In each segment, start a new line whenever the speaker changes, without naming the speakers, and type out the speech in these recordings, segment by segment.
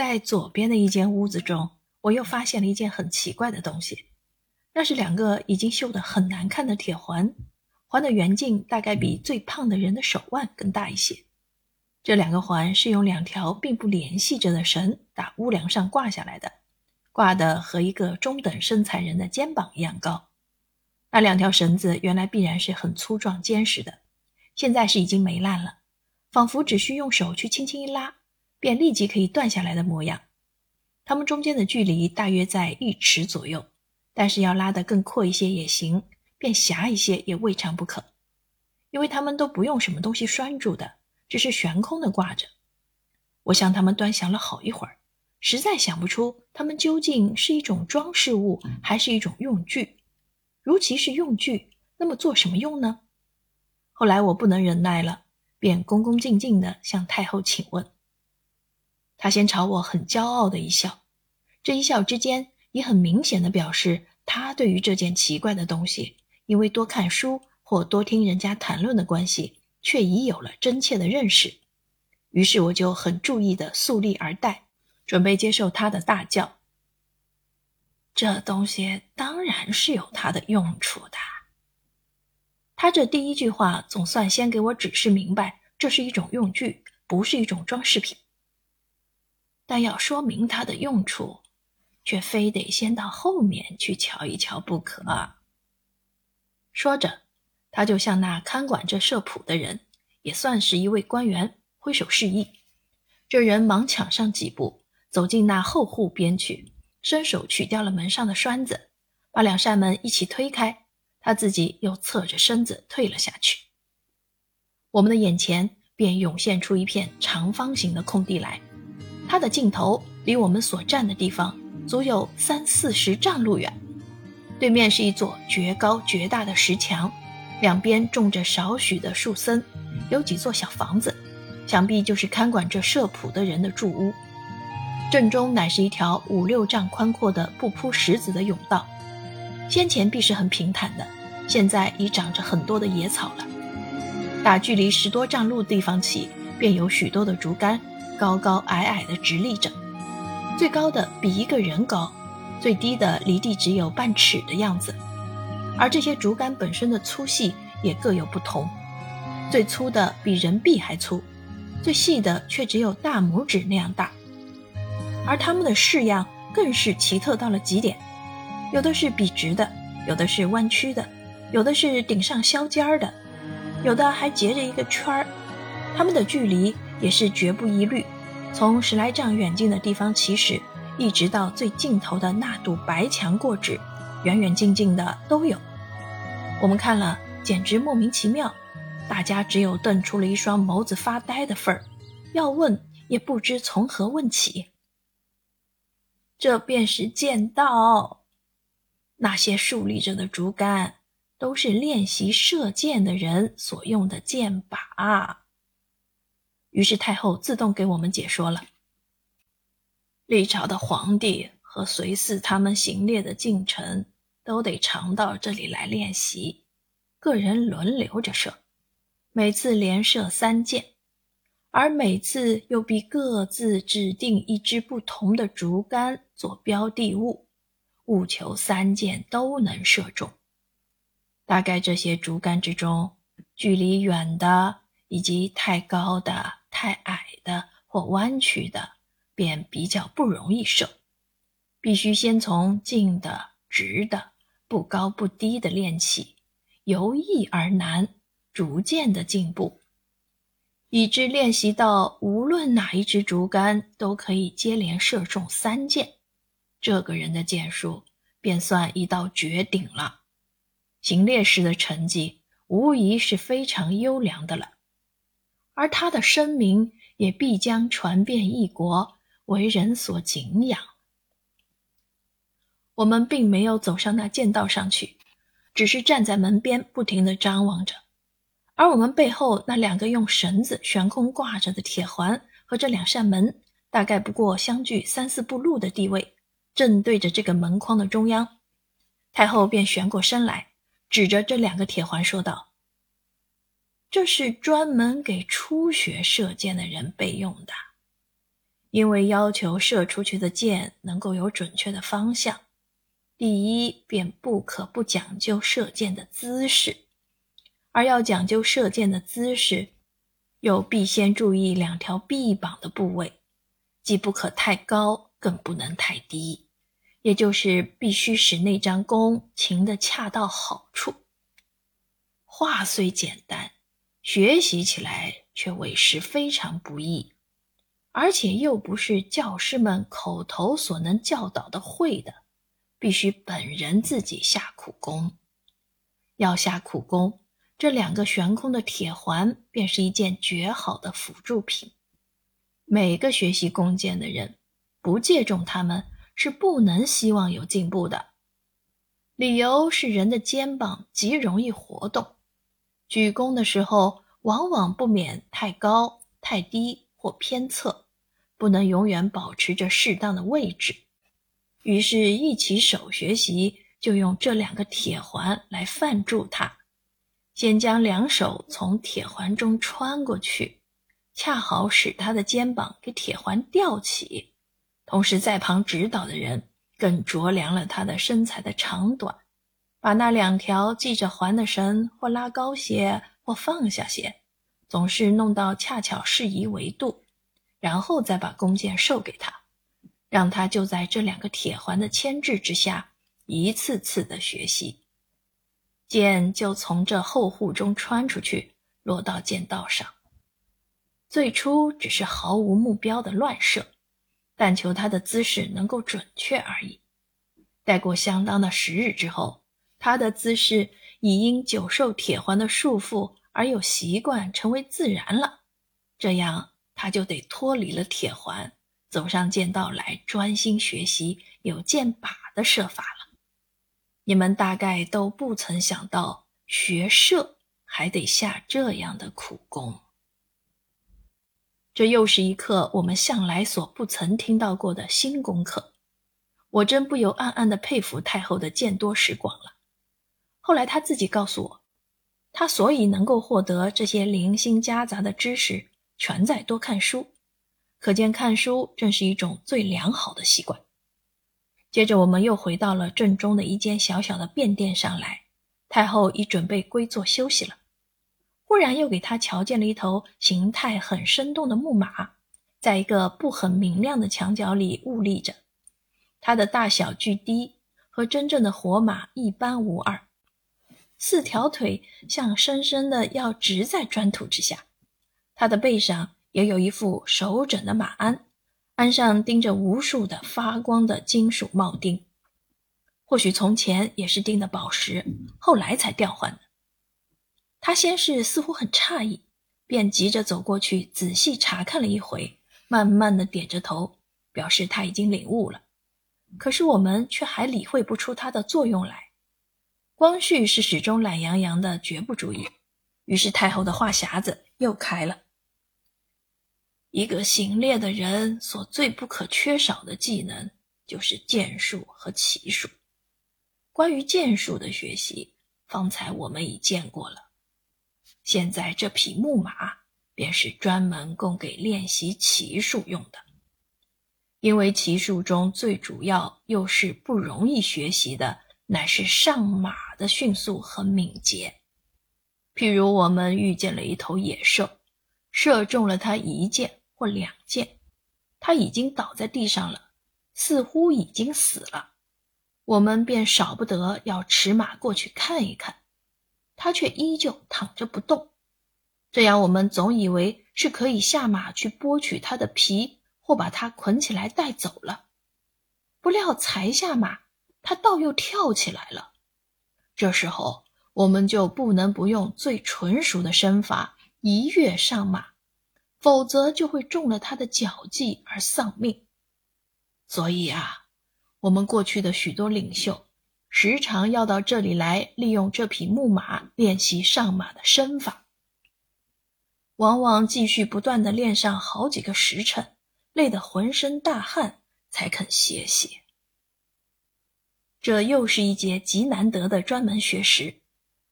在左边的一间屋子中，我又发现了一件很奇怪的东西，那是两个已经锈得很难看的铁环，环的圆径大概比最胖的人的手腕更大一些。这两个环是用两条并不联系着的绳打屋梁上挂下来的，挂的和一个中等身材人的肩膀一样高。那两条绳子原来必然是很粗壮坚实的，现在是已经霉烂了，仿佛只需用手去轻轻一拉，便立即可以断下来的模样。它们中间的距离大约在一尺左右，但是要拉得更阔一些也行，变狭一些也未尝不可，因为它们都不用什么东西拴住的。只是悬空的挂着，我向他们端详了好一会儿，实在想不出它们究竟是一种装饰物还是一种用具。如其是用具，那么做什么用呢？后来我不能忍耐了，便恭恭敬敬地向太后请问。他先朝我很骄傲的一笑，这一笑之间也很明显的表示他对于这件奇怪的东西，因为多看书或多听人家谈论的关系。却已有了真切的认识，于是我就很注意的肃立而待，准备接受他的大教。这东西当然是有它的用处的。他这第一句话总算先给我指示明白，这是一种用具，不是一种装饰品。但要说明它的用处，却非得先到后面去瞧一瞧不可。说着。他就向那看管这社圃的人，也算是一位官员，挥手示意。这人忙抢上几步，走进那后户边去，伸手取掉了门上的栓子，把两扇门一起推开，他自己又侧着身子退了下去。我们的眼前便涌现出一片长方形的空地来，它的尽头离我们所站的地方足有三四十丈路远，对面是一座绝高绝大的石墙。两边种着少许的树森，有几座小房子，想必就是看管这社圃的人的住屋。正中乃是一条五六丈宽阔的不铺石子的甬道，先前必是很平坦的，现在已长着很多的野草了。打距离十多丈路地方起，便有许多的竹竿，高高矮矮的直立着，最高的比一个人高，最低的离地只有半尺的样子。而这些竹竿本身的粗细也各有不同，最粗的比人臂还粗，最细的却只有大拇指那样大。而它们的式样更是奇特到了极点，有的是笔直的，有的是弯曲的，有的是顶上削尖儿的，有的还结着一个圈儿。它们的距离也是绝不一律，从十来丈远近的地方起始，一直到最尽头的那堵白墙过止，远远近近的都有。我们看了，简直莫名其妙，大家只有瞪出了一双眸子发呆的份儿，要问也不知从何问起。这便是剑道，那些竖立着的竹竿，都是练习射箭的人所用的箭靶。于是太后自动给我们解说了：历朝的皇帝和随侍他们行列的近臣。都得常到这里来练习，个人轮流着射，每次连射三箭，而每次又必各自指定一支不同的竹竿做标的物，务求三箭都能射中。大概这些竹竿之中，距离远的，以及太高的、太矮的或弯曲的，便比较不容易射，必须先从近的、直的。不高不低的练起，由易而难，逐渐的进步，以致练习到无论哪一支竹竿都可以接连射中三箭，这个人的箭术便算一到绝顶了。行猎时的成绩无疑是非常优良的了，而他的声名也必将传遍异国，为人所敬仰。我们并没有走上那剑道上去，只是站在门边，不停地张望着。而我们背后那两个用绳子悬空挂着的铁环和这两扇门，大概不过相距三四步路的地位，正对着这个门框的中央。太后便旋过身来，指着这两个铁环说道：“这是专门给初学射箭的人备用的，因为要求射出去的箭能够有准确的方向，第一便不可不讲究射箭的姿势，而要讲究射箭的姿势，又必先注意两条臂膀的部位，既不可太高，更不能太低，也就是必须使那张弓擎得恰到好处。话虽简单，学习起来却委实非常不易，而且又不是教师们口头所能教导的会的，必须本人自己下苦功。要下苦功，这两个悬空的铁环便是一件绝好的辅助品。每个学习弓箭的人，不借重他们是不能希望有进步的。理由是人的肩膀极容易活动。举弓的时候，往往不免太高、太低或偏侧，不能永远保持着适当的位置。于是，一起手学习就用这两个铁环来范住它。先将两手从铁环中穿过去，恰好使他的肩膀给铁环吊起。同时，在旁指导的人更酌量了他的身材的长短。把那两条系着环的绳或拉高些，或放下些，总是弄到恰巧适宜维度，然后再把弓箭授给他，让他就在这两个铁环的牵制之下，一次次的学习，箭就从这后护中穿出去，落到箭道上。最初只是毫无目标的乱射，但求他的姿势能够准确而已。待过相当的时日之后。他的姿势已因久受铁环的束缚而有习惯，成为自然了。这样，他就得脱离了铁环，走上剑道来，专心学习有剑靶的射法了。你们大概都不曾想到，学射还得下这样的苦功。这又是一课我们向来所不曾听到过的新功课。我真不由暗暗的佩服太后的见多识广了。后来他自己告诉我，他所以能够获得这些零星夹杂的知识，全在多看书。可见看书正是一种最良好的习惯。接着，我们又回到了正中的一间小小的便殿上来。太后已准备归坐休息了，忽然又给他瞧见了一头形态很生动的木马，在一个不很明亮的墙角里兀立着。它的大小巨低，和真正的活马一般无二。四条腿像深深的要直在砖土之下，它的背上也有一副手枕的马鞍，鞍上钉着无数的发光的金属铆钉，或许从前也是钉的宝石，后来才调换的。他先是似乎很诧异，便急着走过去仔细查看了一回，慢慢的点着头，表示他已经领悟了。可是我们却还理会不出它的作用来。光绪是始终懒洋洋的，绝不注意。于是太后的话匣子又开了。一个行猎的人所最不可缺少的技能，就是剑术和骑术。关于剑术的学习，方才我们已见过了。现在这匹木马，便是专门供给练习骑术用的。因为骑术中最主要又是不容易学习的。乃是上马的迅速和敏捷。譬如我们遇见了一头野兽，射中了它一箭或两箭，它已经倒在地上了，似乎已经死了。我们便少不得要驰马过去看一看，它却依旧躺着不动。这样，我们总以为是可以下马去剥取它的皮，或把它捆起来带走了。不料才下马。他倒又跳起来了，这时候我们就不能不用最纯熟的身法一跃上马，否则就会中了他的脚技而丧命。所以啊，我们过去的许多领袖时常要到这里来，利用这匹木马练习上马的身法，往往继续不断的练上好几个时辰，累得浑身大汗，才肯歇歇。这又是一节极难得的专门学识，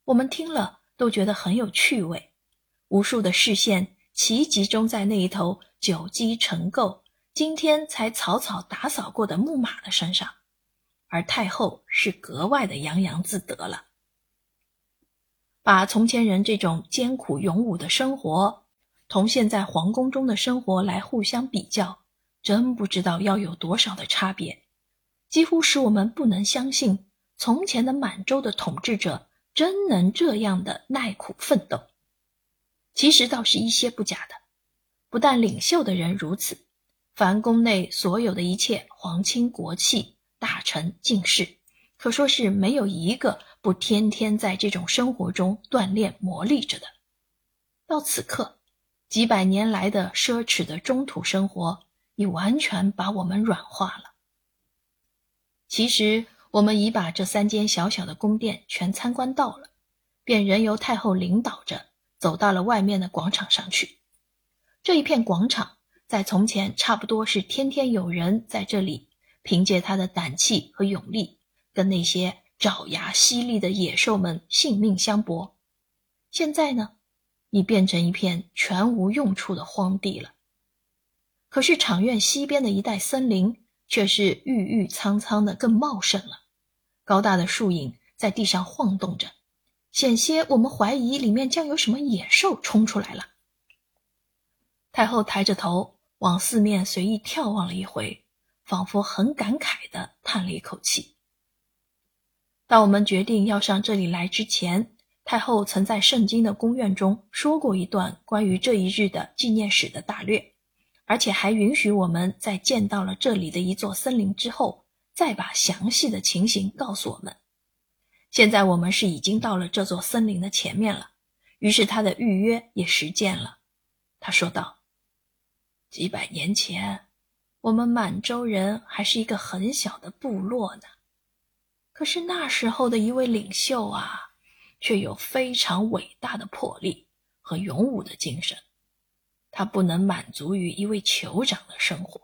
我们听了都觉得很有趣味。无数的视线齐集中在那一头久积成垢、今天才草草打扫过的木马的身上，而太后是格外的洋洋自得了。把从前人这种艰苦勇武的生活，同现在皇宫中的生活来互相比较，真不知道要有多少的差别，几乎使我们不能相信从前的满洲的统治者真能这样的耐苦奋斗。其实倒是一些不假的，不但领袖的人如此，凡宫内所有的一切皇亲国戚、大臣、进士，可说是没有一个。不天天在这种生活中锻炼磨砺着的，到此刻，几百年来的奢侈的中土生活已完全把我们软化了。其实，我们已把这三间小小的宫殿全参观到了，便任由太后领导着走到了外面的广场上去。这一片广场，在从前差不多是天天有人在这里，凭借他的胆气和勇力，跟那些。爪牙犀利的野兽们性命相搏，现在呢，已变成一片全无用处的荒地了。可是场院西边的一带森林却是郁郁苍苍的，更茂盛了。高大的树影在地上晃动着，险些我们怀疑里面将有什么野兽冲出来了。太后抬着头往四面随意眺望了一回，仿佛很感慨地叹了一口气。当我们决定要上这里来之前，太后曾在圣经的宫苑中说过一段关于这一日的纪念史的大略，而且还允许我们在见到了这里的一座森林之后，再把详细的情形告诉我们。现在我们是已经到了这座森林的前面了，于是他的预约也实践了。他说道：“几百年前，我们满洲人还是一个很小的部落呢。”可是那时候的一位领袖啊，却有非常伟大的魄力和勇武的精神。他不能满足于一位酋长的生活，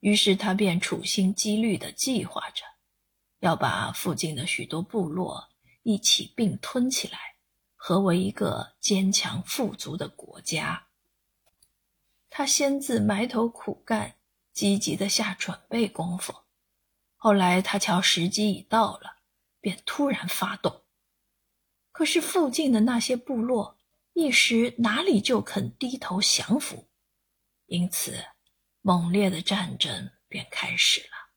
于是他便处心积虑地计划着，要把附近的许多部落一起并吞起来，合为一个坚强富足的国家。他先自埋头苦干，积极地下准备功夫。后来他瞧时机已到了，便突然发动。可是附近的那些部落一时哪里就肯低头降服？因此，猛烈的战争便开始了。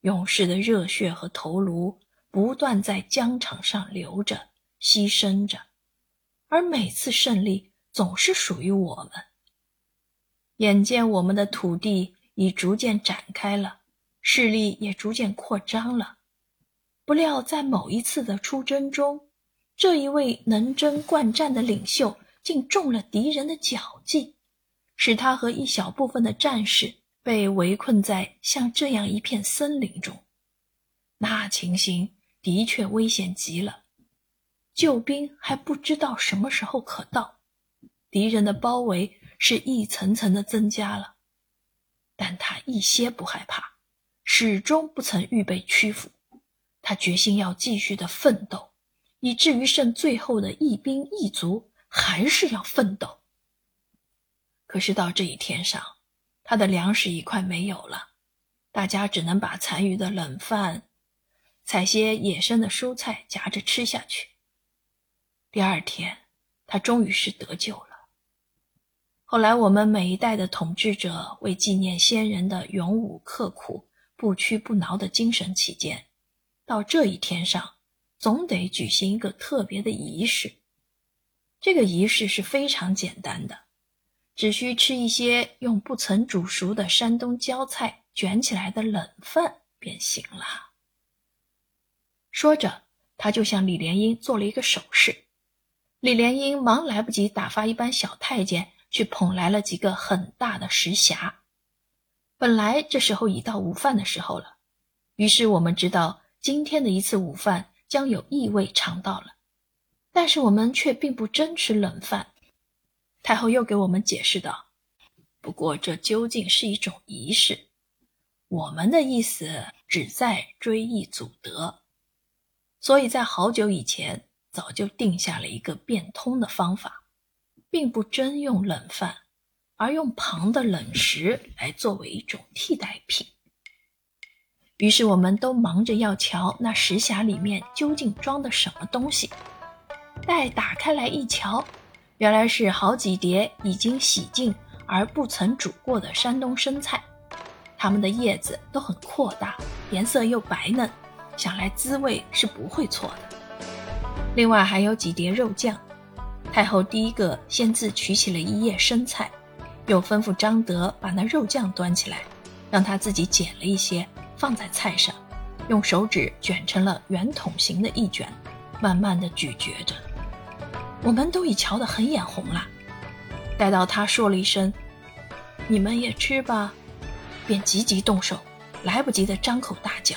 勇士的热血和头颅不断在疆场上流着、牺牲着，而每次胜利总是属于我们。眼见我们的土地已逐渐展开了。势力也逐渐扩张了，不料在某一次的出征中，这一位能征惯战的领袖竟中了敌人的脚计，使他和一小部分的战士被围困在像这样一片森林中。那情形的确危险极了，救兵还不知道什么时候可到，敌人的包围是一层层的增加了，但他一些不害怕。始终不曾预备屈服，他决心要继续的奋斗，以至于剩最后的一兵一卒，还是要奋斗。可是到这一天上，他的粮食已快没有了，大家只能把残余的冷饭，采些野生的蔬菜夹着吃下去。第二天，他终于是得救了。后来，我们每一代的统治者为纪念先人的勇武刻苦。不屈不挠的精神起见，到这一天上，总得举行一个特别的仪式。这个仪式是非常简单的，只需吃一些用不曾煮熟的山东椒菜卷起来的冷饭便行了。说着，他就向李莲英做了一个手势。李莲英忙来不及打发一班小太监去捧来了几个很大的石匣。本来这时候已到午饭的时候了，于是我们知道今天的一次午饭将有异味尝到了，但是我们却并不真吃冷饭。太后又给我们解释道：“不过这究竟是一种仪式，我们的意思只在追忆祖德，所以在好久以前早就定下了一个变通的方法，并不真用冷饭。”而用旁的冷食来作为一种替代品。于是我们都忙着要瞧那石匣里面究竟装的什么东西。待打开来一瞧，原来是好几碟已经洗净而不曾煮过的山东生菜，它们的叶子都很扩大，颜色又白嫩，想来滋味是不会错的。另外还有几碟肉酱。太后第一个先自取起了一叶生菜，又吩咐张德把那肉酱端起来，让他自己捡了一些放在菜上，用手指卷成了圆筒形的一卷，慢慢的咀嚼着。我们都已瞧得很眼红了。待到他说了一声“你们也吃吧”，便急急动手，来不及的张口大嚼。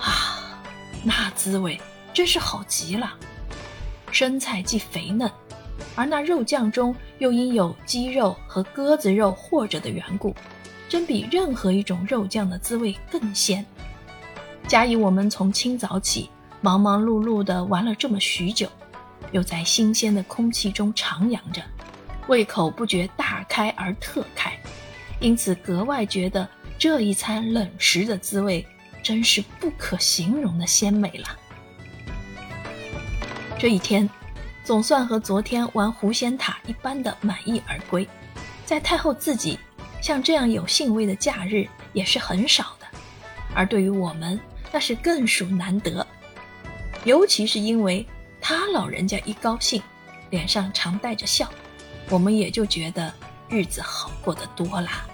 啊，那滋味真是好极了。生菜既肥嫩，而那肉酱中又因有鸡肉和鸽子肉和着的缘故，真比任何一种肉酱的滋味更鲜。加以我们从清早起忙忙碌碌地玩了这么许久，又在新鲜的空气中徜徉着，胃口不觉大开而特开，因此格外觉得这一餐冷食的滋味真是不可形容的鲜美了。这一天，总算和昨天玩狐仙塔一般的满意而归。在太后自己，像这样有兴味的假日也是很少的，而对于我们，那是更属难得。尤其是因为他老人家一高兴，脸上常带着笑，我们也就觉得日子好过得多啦。